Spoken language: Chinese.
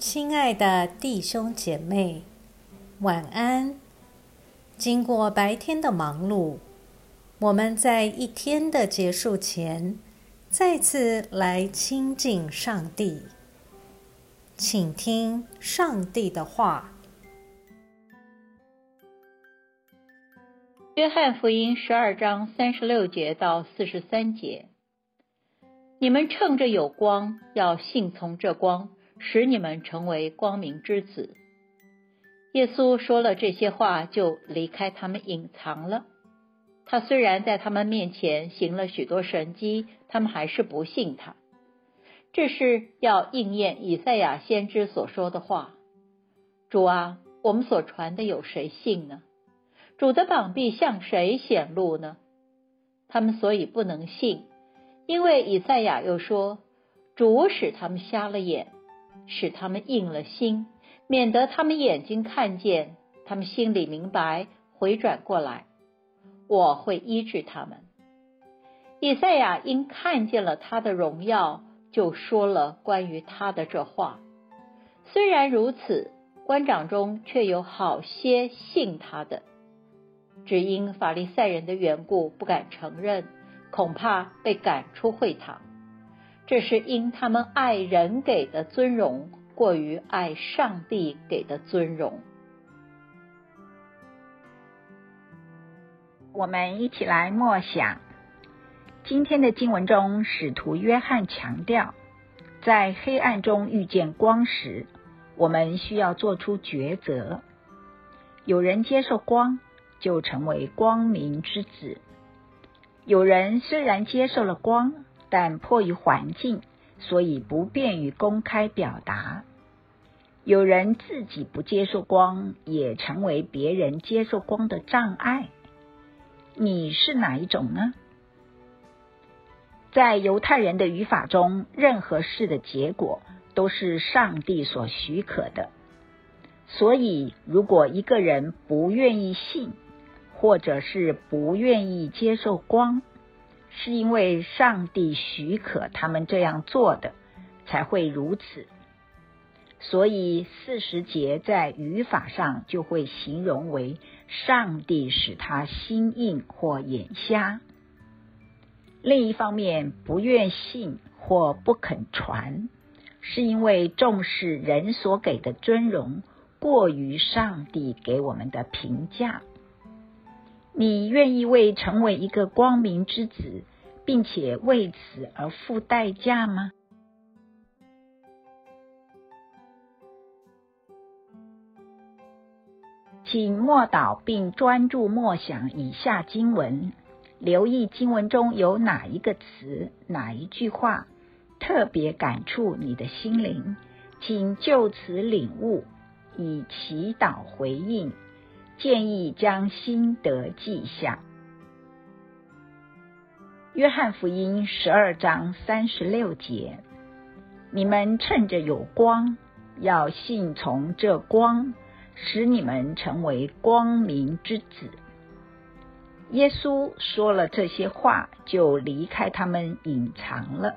亲爱的弟兄姐妹，晚安。经过白天的忙碌，我们在一天的结束前，再次来亲近上帝，请听上帝的话。约翰福音十二章三十六节到四十三节。你们趁着有光，要信从这光，使你们成为光明之子。耶稣说了这些话，就离开他们，隐藏了。他虽然在他们面前行了许多神迹，他们还是不信他。这是要应验以赛亚先知所说的话：“主啊，我们所传的有谁信呢？主的膀臂向谁显露呢？”他们所以不能信。因为以赛亚又说：“主使他们瞎了眼，使他们硬了心，免得他们眼睛看见，他们心里明白，回转过来，我会医治他们。”以赛亚因看见了他的荣耀，就说了关于他的这话。虽然如此，官长中却有好些信他的，只因法利赛人的缘故，不敢承认。恐怕被赶出会堂，这是因他们爱人给的尊荣过于爱上帝给的尊荣。我们一起来默想今天的经文中，使徒约翰强调，在黑暗中遇见光时，我们需要做出抉择。有人接受光，就成为光明之子。有人虽然接受了光，但迫于环境，所以不便于公开表达。有人自己不接受光，也成为别人接受光的障碍。你是哪一种呢？在犹太人的语法中，任何事的结果都是上帝所许可的。所以，如果一个人不愿意信，或者是不愿意接受光，是因为上帝许可他们这样做的，才会如此。所以四十节在语法上就会形容为上帝使他心硬或眼瞎。另一方面，不愿信或不肯传，是因为重视人所给的尊荣过于上帝给我们的评价。你愿意为成为一个光明之子，并且为此而付代价吗？请默祷并专注默想以下经文，留意经文中有哪一个词、哪一句话特别感触你的心灵，请就此领悟，以祈祷回应。建议将心得记下。约翰福音十二章三十六节：你们趁着有光，要信从这光，使你们成为光明之子。耶稣说了这些话，就离开他们，隐藏了。